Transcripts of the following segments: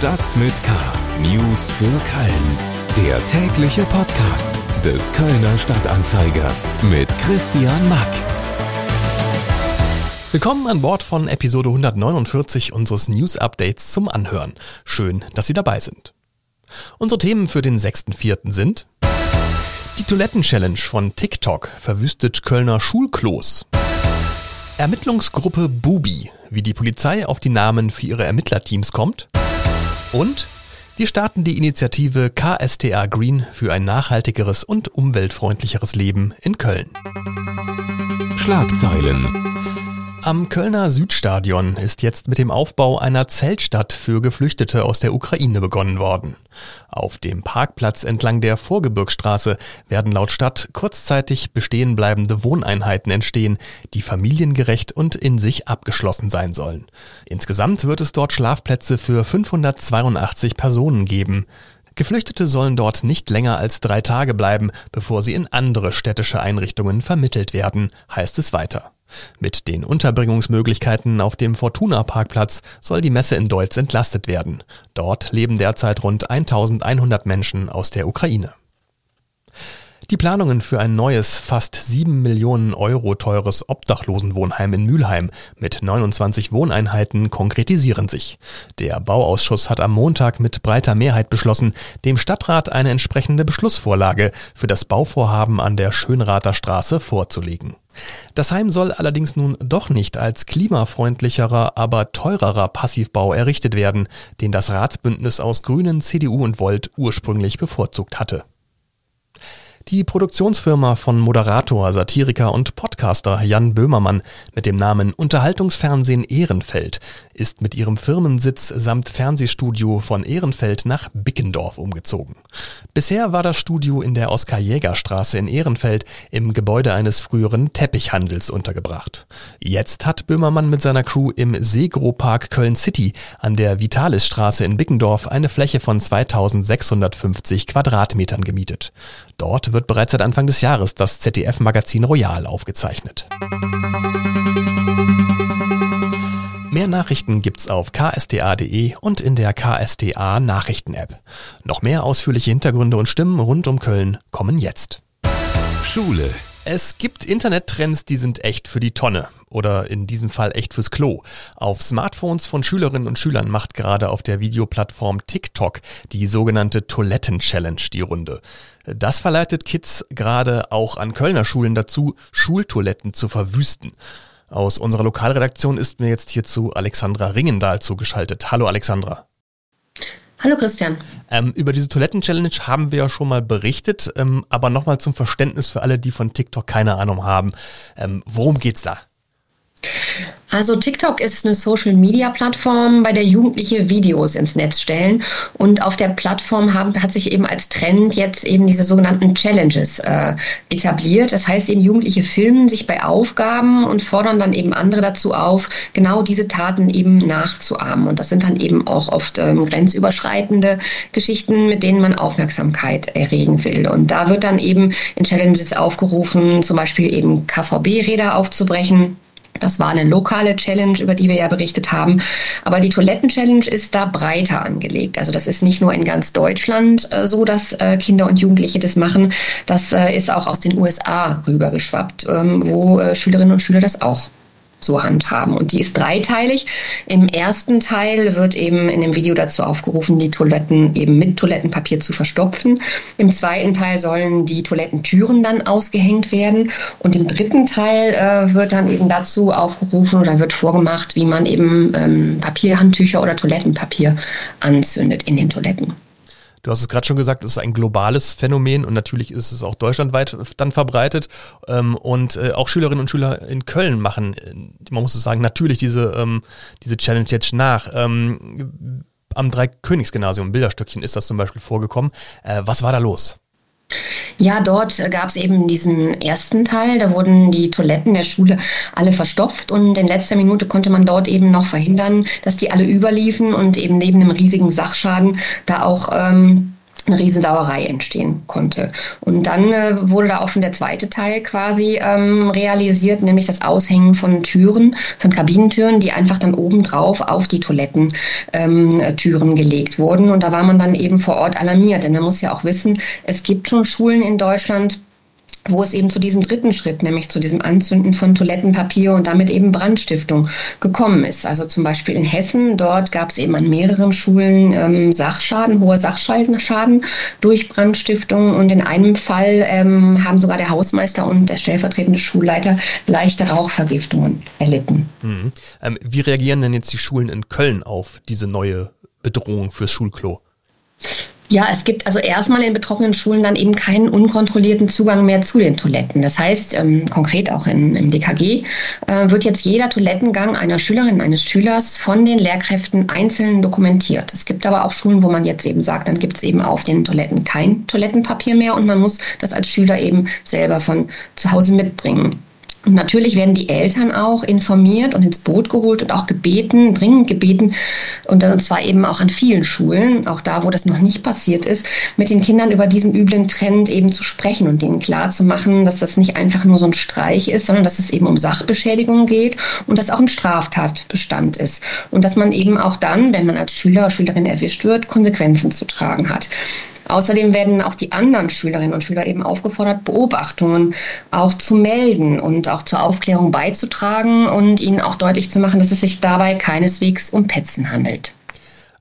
Stadt mit K. News für Köln. Der tägliche Podcast des Kölner Stadtanzeiger mit Christian Mack. Willkommen an Bord von Episode 149 unseres News Updates zum Anhören. Schön, dass Sie dabei sind. Unsere Themen für den 6.4. sind die Toiletten-Challenge von TikTok verwüstet Kölner Schulklos. Ermittlungsgruppe Bubi, wie die Polizei auf die Namen für ihre Ermittlerteams kommt. Und wir starten die Initiative KSTA Green für ein nachhaltigeres und umweltfreundlicheres Leben in Köln. Schlagzeilen. Am Kölner Südstadion ist jetzt mit dem Aufbau einer Zeltstadt für Geflüchtete aus der Ukraine begonnen worden. Auf dem Parkplatz entlang der Vorgebirgsstraße werden laut Stadt kurzzeitig bestehen bleibende Wohneinheiten entstehen, die familiengerecht und in sich abgeschlossen sein sollen. Insgesamt wird es dort Schlafplätze für 582 Personen geben. Geflüchtete sollen dort nicht länger als drei Tage bleiben, bevor sie in andere städtische Einrichtungen vermittelt werden, heißt es weiter. Mit den Unterbringungsmöglichkeiten auf dem Fortuna-Parkplatz soll die Messe in Deutz entlastet werden. Dort leben derzeit rund 1100 Menschen aus der Ukraine. Die Planungen für ein neues, fast sieben Millionen Euro teures Obdachlosenwohnheim in Mülheim mit 29 Wohneinheiten konkretisieren sich. Der Bauausschuss hat am Montag mit breiter Mehrheit beschlossen, dem Stadtrat eine entsprechende Beschlussvorlage für das Bauvorhaben an der Schönrather Straße vorzulegen. Das Heim soll allerdings nun doch nicht als klimafreundlicherer, aber teurerer Passivbau errichtet werden, den das Ratsbündnis aus Grünen, CDU und Volt ursprünglich bevorzugt hatte. Die Produktionsfirma von Moderator, Satiriker und Podcaster Jan Böhmermann mit dem Namen Unterhaltungsfernsehen Ehrenfeld ist mit ihrem Firmensitz samt Fernsehstudio von Ehrenfeld nach Bickendorf umgezogen. Bisher war das Studio in der Oskar-Jäger-Straße in Ehrenfeld im Gebäude eines früheren Teppichhandels untergebracht. Jetzt hat Böhmermann mit seiner Crew im Segro-Park Köln City an der Vitalisstraße in Bickendorf eine Fläche von 2650 Quadratmetern gemietet. Dort wird bereits seit Anfang des Jahres das ZDF-Magazin Royal aufgezeichnet. Mehr Nachrichten gibt's auf ksda.de und in der KSDA Nachrichten-App. Noch mehr ausführliche Hintergründe und Stimmen rund um Köln kommen jetzt. Schule. Es gibt Internettrends, die sind echt für die Tonne oder in diesem Fall echt fürs Klo. Auf Smartphones von Schülerinnen und Schülern macht gerade auf der Videoplattform TikTok die sogenannte Toiletten-Challenge die Runde. Das verleitet Kids gerade auch an Kölner Schulen dazu, Schultoiletten zu verwüsten. Aus unserer Lokalredaktion ist mir jetzt hierzu Alexandra Ringendahl zugeschaltet. Hallo Alexandra. Hallo Christian. Ähm, über diese Toiletten-Challenge haben wir ja schon mal berichtet, ähm, aber nochmal zum Verständnis für alle, die von TikTok keine Ahnung haben. Ähm, worum geht's da? Also TikTok ist eine Social-Media-Plattform, bei der Jugendliche Videos ins Netz stellen. Und auf der Plattform haben, hat sich eben als Trend jetzt eben diese sogenannten Challenges äh, etabliert. Das heißt eben, Jugendliche filmen sich bei Aufgaben und fordern dann eben andere dazu auf, genau diese Taten eben nachzuahmen. Und das sind dann eben auch oft ähm, grenzüberschreitende Geschichten, mit denen man Aufmerksamkeit erregen will. Und da wird dann eben in Challenges aufgerufen, zum Beispiel eben KVB-Räder aufzubrechen das war eine lokale Challenge, über die wir ja berichtet haben. Aber die Toiletten-Challenge ist da breiter angelegt. Also das ist nicht nur in ganz Deutschland äh, so, dass äh, Kinder und Jugendliche das machen. Das äh, ist auch aus den USA rübergeschwappt, ähm, wo Schülerinnen und Schüler das auch so handhaben. Und die ist dreiteilig. Im ersten Teil wird eben in dem Video dazu aufgerufen, die Toiletten eben mit Toilettenpapier zu verstopfen. Im zweiten Teil sollen die Toilettentüren dann ausgehängt werden. Und im dritten Teil äh, wird dann eben dazu aufgerufen oder wird vorgemacht, wie man eben ähm, Papierhandtücher oder Toilettenpapier anzündet in den Toiletten. Du hast es gerade schon gesagt, es ist ein globales Phänomen und natürlich ist es auch deutschlandweit dann verbreitet. Ähm, und äh, auch Schülerinnen und Schüler in Köln machen, äh, man muss es sagen, natürlich diese, ähm, diese Challenge jetzt nach. Ähm, am Dreikönigsgymnasium Bilderstöckchen ist das zum Beispiel vorgekommen. Äh, was war da los? Ja, dort gab es eben diesen ersten Teil, da wurden die Toiletten der Schule alle verstopft. Und in letzter Minute konnte man dort eben noch verhindern, dass die alle überliefen und eben neben dem riesigen Sachschaden da auch ähm, eine Riesensauerei entstehen konnte. Und dann äh, wurde da auch schon der zweite Teil quasi ähm, realisiert, nämlich das Aushängen von Türen, von Kabinentüren, die einfach dann obendrauf auf die Toilettentüren ähm, gelegt wurden. Und da war man dann eben vor Ort alarmiert, denn man muss ja auch wissen, es gibt schon Schulen in Deutschland, wo es eben zu diesem dritten Schritt, nämlich zu diesem Anzünden von Toilettenpapier und damit eben Brandstiftung gekommen ist. Also zum Beispiel in Hessen, dort gab es eben an mehreren Schulen ähm, Sachschaden, hohe Sachschaden durch Brandstiftung und in einem Fall ähm, haben sogar der Hausmeister und der stellvertretende Schulleiter leichte Rauchvergiftungen erlitten. Mhm. Ähm, wie reagieren denn jetzt die Schulen in Köln auf diese neue Bedrohung fürs Schulklo? Ja, es gibt also erstmal in betroffenen Schulen dann eben keinen unkontrollierten Zugang mehr zu den Toiletten. Das heißt, ähm, konkret auch in, im DKG äh, wird jetzt jeder Toilettengang einer Schülerin, eines Schülers von den Lehrkräften einzeln dokumentiert. Es gibt aber auch Schulen, wo man jetzt eben sagt, dann gibt es eben auf den Toiletten kein Toilettenpapier mehr und man muss das als Schüler eben selber von zu Hause mitbringen. Und natürlich werden die Eltern auch informiert und ins Boot geholt und auch gebeten, dringend gebeten, und zwar eben auch an vielen Schulen, auch da, wo das noch nicht passiert ist, mit den Kindern über diesen üblen Trend eben zu sprechen und denen klar zu machen, dass das nicht einfach nur so ein Streich ist, sondern dass es eben um Sachbeschädigung geht und dass auch ein Straftatbestand ist. Und dass man eben auch dann, wenn man als Schüler oder Schülerin erwischt wird, Konsequenzen zu tragen hat. Außerdem werden auch die anderen Schülerinnen und Schüler eben aufgefordert, Beobachtungen auch zu melden und auch zur Aufklärung beizutragen und ihnen auch deutlich zu machen, dass es sich dabei keineswegs um Petzen handelt.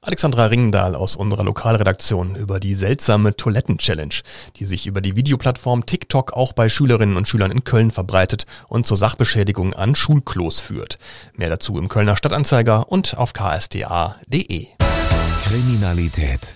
Alexandra Ringendahl aus unserer Lokalredaktion über die seltsame Toiletten-Challenge, die sich über die Videoplattform TikTok auch bei Schülerinnen und Schülern in Köln verbreitet und zur Sachbeschädigung an Schulklos führt. Mehr dazu im Kölner Stadtanzeiger und auf ksda.de. Kriminalität.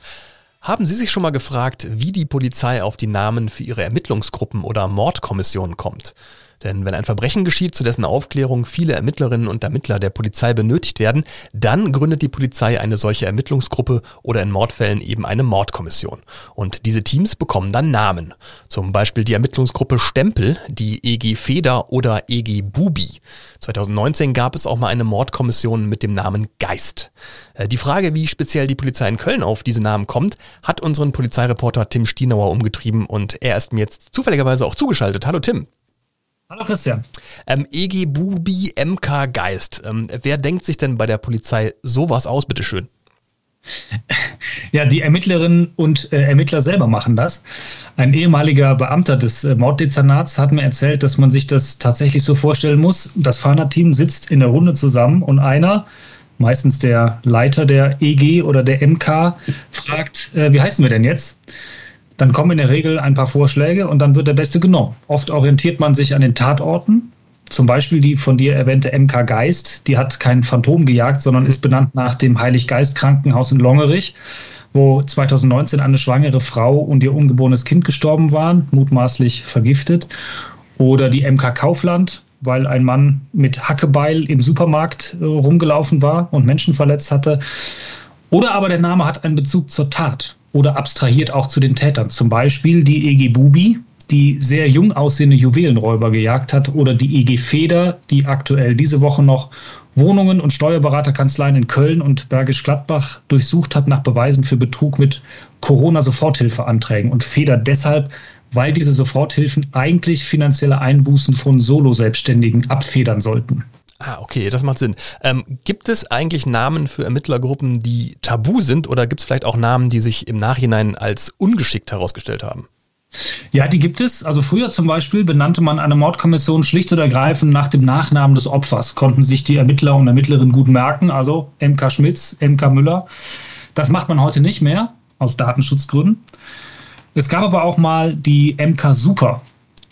Haben Sie sich schon mal gefragt, wie die Polizei auf die Namen für ihre Ermittlungsgruppen oder Mordkommissionen kommt? Denn wenn ein Verbrechen geschieht, zu dessen Aufklärung viele Ermittlerinnen und Ermittler der Polizei benötigt werden, dann gründet die Polizei eine solche Ermittlungsgruppe oder in Mordfällen eben eine Mordkommission. Und diese Teams bekommen dann Namen. Zum Beispiel die Ermittlungsgruppe Stempel, die EG Feder oder EG Bubi. 2019 gab es auch mal eine Mordkommission mit dem Namen Geist. Äh, die Frage, wie speziell die Polizei in Köln auf diese Namen kommt, hat unseren Polizeireporter Tim Stienauer umgetrieben und er ist mir jetzt zufälligerweise auch zugeschaltet. Hallo Tim. Hallo Christian. Ähm, EG Bubi MK Geist. Ähm, wer denkt sich denn bei der Polizei sowas aus, bitteschön? Ja, die Ermittlerinnen und äh, Ermittler selber machen das. Ein ehemaliger Beamter des äh, Morddezernats hat mir erzählt, dass man sich das tatsächlich so vorstellen muss. Das Fahnerteam sitzt in der Runde zusammen und einer, meistens der Leiter der EG oder der MK, fragt, äh, wie heißen wir denn jetzt? Dann kommen in der Regel ein paar Vorschläge und dann wird der Beste genommen. Oft orientiert man sich an den Tatorten. Zum Beispiel die von dir erwähnte MK Geist, die hat kein Phantom gejagt, sondern ist benannt nach dem Heiliggeist Krankenhaus in Longerich, wo 2019 eine schwangere Frau und ihr ungeborenes Kind gestorben waren, mutmaßlich vergiftet. Oder die MK Kaufland, weil ein Mann mit Hackebeil im Supermarkt äh, rumgelaufen war und Menschen verletzt hatte. Oder aber der Name hat einen Bezug zur Tat oder abstrahiert auch zu den Tätern. Zum Beispiel die EG Bubi, die sehr jung aussehende Juwelenräuber gejagt hat, oder die EG Feder, die aktuell diese Woche noch Wohnungen und Steuerberaterkanzleien in Köln und Bergisch Gladbach durchsucht hat nach Beweisen für Betrug mit Corona-Soforthilfeanträgen und Feder deshalb, weil diese Soforthilfen eigentlich finanzielle Einbußen von Solo-Selbstständigen abfedern sollten. Ah, okay, das macht Sinn. Ähm, gibt es eigentlich Namen für Ermittlergruppen, die tabu sind oder gibt es vielleicht auch Namen, die sich im Nachhinein als ungeschickt herausgestellt haben? Ja, die gibt es. Also früher zum Beispiel benannte man eine Mordkommission schlicht und ergreifend nach dem Nachnamen des Opfers. Konnten sich die Ermittler und Ermittlerinnen gut merken, also MK Schmitz, MK Müller. Das macht man heute nicht mehr, aus Datenschutzgründen. Es gab aber auch mal die MK Super.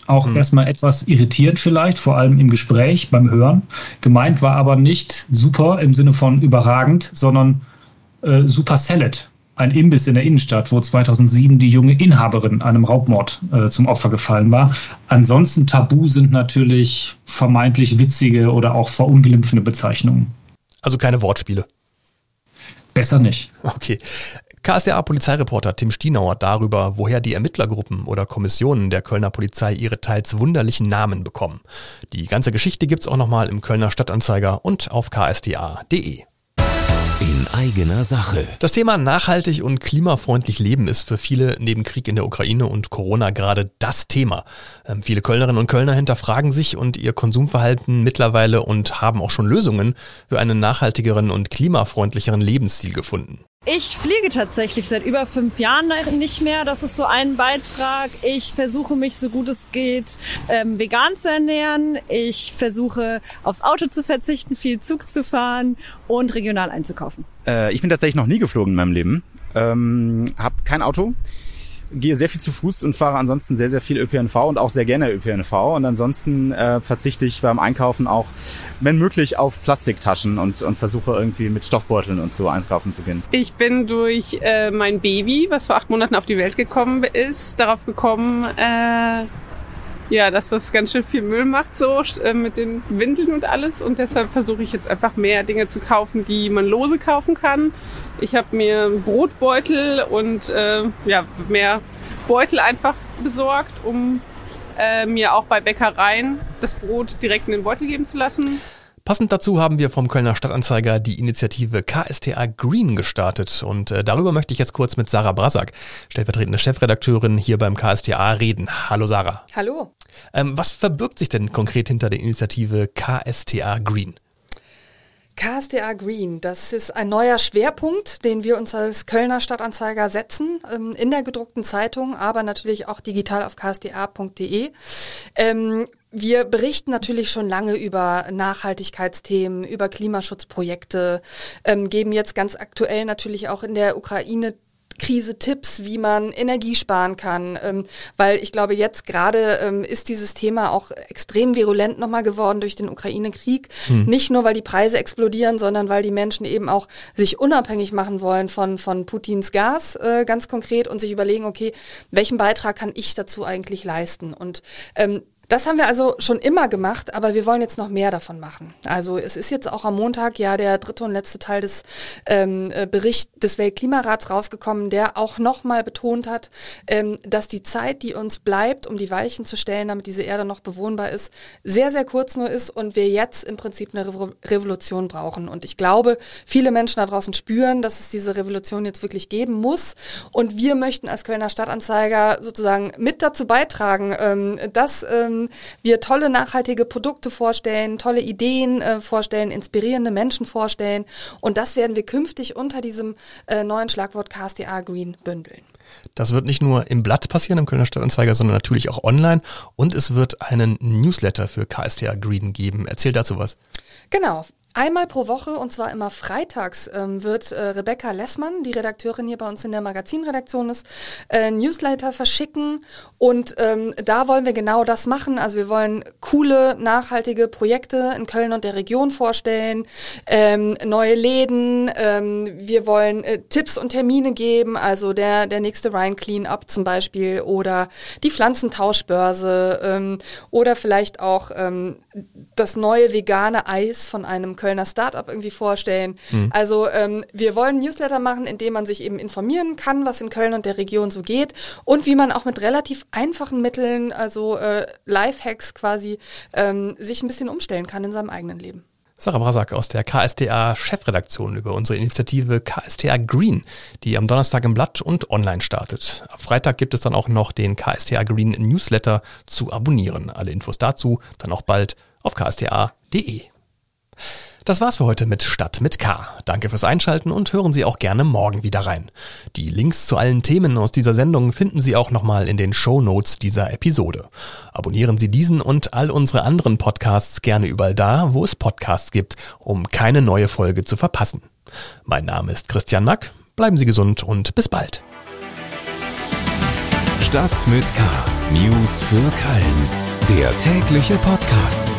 Auch hm. erstmal etwas irritierend vielleicht, vor allem im Gespräch, beim Hören. Gemeint war aber nicht super im Sinne von überragend, sondern äh, Super Salad, ein Imbiss in der Innenstadt, wo 2007 die junge Inhaberin einem Raubmord äh, zum Opfer gefallen war. Ansonsten tabu sind natürlich vermeintlich witzige oder auch verunglimpfende Bezeichnungen. Also keine Wortspiele. Besser nicht. Okay. KSDA-Polizeireporter Tim Stienauer darüber, woher die Ermittlergruppen oder Kommissionen der Kölner Polizei ihre teils wunderlichen Namen bekommen. Die ganze Geschichte gibt's auch nochmal im Kölner Stadtanzeiger und auf ksda.de. In eigener Sache. Das Thema nachhaltig und klimafreundlich leben ist für viele neben Krieg in der Ukraine und Corona gerade das Thema. Ähm, viele Kölnerinnen und Kölner hinterfragen sich und ihr Konsumverhalten mittlerweile und haben auch schon Lösungen für einen nachhaltigeren und klimafreundlicheren Lebensstil gefunden. Ich fliege tatsächlich seit über fünf Jahren nicht mehr. Das ist so ein Beitrag. Ich versuche mich so gut es geht ähm, vegan zu ernähren. Ich versuche aufs Auto zu verzichten, viel Zug zu fahren und regional einzukaufen. Äh, ich bin tatsächlich noch nie geflogen in meinem Leben. Ähm, hab kein Auto gehe sehr viel zu Fuß und fahre ansonsten sehr, sehr viel ÖPNV und auch sehr gerne ÖPNV. Und ansonsten äh, verzichte ich beim Einkaufen auch, wenn möglich, auf Plastiktaschen und, und versuche irgendwie mit Stoffbeuteln und so einkaufen zu gehen. Ich bin durch äh, mein Baby, was vor acht Monaten auf die Welt gekommen ist, darauf gekommen, äh, ja, dass das ganz schön viel Müll macht, so äh, mit den Windeln und alles. Und deshalb versuche ich jetzt einfach mehr Dinge zu kaufen, die man lose kaufen kann. Ich habe mir Brotbeutel und äh, ja, mehr Beutel einfach besorgt, um äh, mir auch bei Bäckereien das Brot direkt in den Beutel geben zu lassen. Passend dazu haben wir vom Kölner Stadtanzeiger die Initiative KSTA Green gestartet und äh, darüber möchte ich jetzt kurz mit Sarah Brasak, stellvertretende Chefredakteurin hier beim KSTA, reden. Hallo Sarah. Hallo. Ähm, was verbirgt sich denn konkret hinter der Initiative KSTA Green? KSDA Green, das ist ein neuer Schwerpunkt, den wir uns als Kölner Stadtanzeiger setzen, ähm, in der gedruckten Zeitung, aber natürlich auch digital auf ksda.de. Ähm, wir berichten natürlich schon lange über Nachhaltigkeitsthemen, über Klimaschutzprojekte, ähm, geben jetzt ganz aktuell natürlich auch in der Ukraine Krise Tipps, wie man Energie sparen kann, ähm, weil ich glaube, jetzt gerade ähm, ist dieses Thema auch extrem virulent nochmal geworden durch den Ukraine-Krieg. Hm. Nicht nur, weil die Preise explodieren, sondern weil die Menschen eben auch sich unabhängig machen wollen von, von Putins Gas, äh, ganz konkret, und sich überlegen, okay, welchen Beitrag kann ich dazu eigentlich leisten? Und ähm, das haben wir also schon immer gemacht, aber wir wollen jetzt noch mehr davon machen. Also es ist jetzt auch am Montag ja der dritte und letzte Teil des ähm, äh, Berichts des Weltklimarats rausgekommen, der auch nochmal betont hat, ähm, dass die Zeit, die uns bleibt, um die Weichen zu stellen, damit diese Erde noch bewohnbar ist, sehr, sehr kurz nur ist und wir jetzt im Prinzip eine Revo Revolution brauchen. Und ich glaube, viele Menschen da draußen spüren, dass es diese Revolution jetzt wirklich geben muss. Und wir möchten als Kölner Stadtanzeiger sozusagen mit dazu beitragen, ähm, dass ähm, wir tolle nachhaltige Produkte vorstellen, tolle Ideen äh, vorstellen, inspirierende Menschen vorstellen. Und das werden wir künftig unter diesem äh, neuen Schlagwort KSDA Green bündeln. Das wird nicht nur im Blatt passieren, im Kölner Stadtanzeiger, sondern natürlich auch online. Und es wird einen Newsletter für KSTA Green geben. Erzähl dazu was. Genau. Einmal pro Woche und zwar immer freitags ähm, wird äh, Rebecca Lessmann, die Redakteurin hier bei uns in der Magazinredaktion ist, äh, Newsletter verschicken und ähm, da wollen wir genau das machen. Also wir wollen coole, nachhaltige Projekte in Köln und der Region vorstellen, ähm, neue Läden, wir wollen äh, Tipps und Termine geben, also der, der nächste Rhine Clean-Up zum Beispiel oder die Pflanzentauschbörse oder vielleicht auch das neue vegane Eis von einem Kölner Startup irgendwie vorstellen. Mhm. Also ähm, wir wollen Newsletter machen, in dem man sich eben informieren kann, was in Köln und der Region so geht und wie man auch mit relativ einfachen Mitteln, also äh, Lifehacks quasi, ähm, sich ein bisschen umstellen kann in seinem eigenen Leben. Sarah Brasak aus der KSTA Chefredaktion über unsere Initiative KSTA Green, die am Donnerstag im Blatt und online startet. Ab Freitag gibt es dann auch noch den KSTA Green Newsletter zu abonnieren. Alle Infos dazu dann auch bald auf ksta.de. Das war's für heute mit Stadt mit K. Danke fürs Einschalten und hören Sie auch gerne morgen wieder rein. Die Links zu allen Themen aus dieser Sendung finden Sie auch nochmal in den Show Notes dieser Episode. Abonnieren Sie diesen und all unsere anderen Podcasts gerne überall da, wo es Podcasts gibt, um keine neue Folge zu verpassen. Mein Name ist Christian Mack. Bleiben Sie gesund und bis bald. Stadt mit K. News für Köln. Der tägliche Podcast.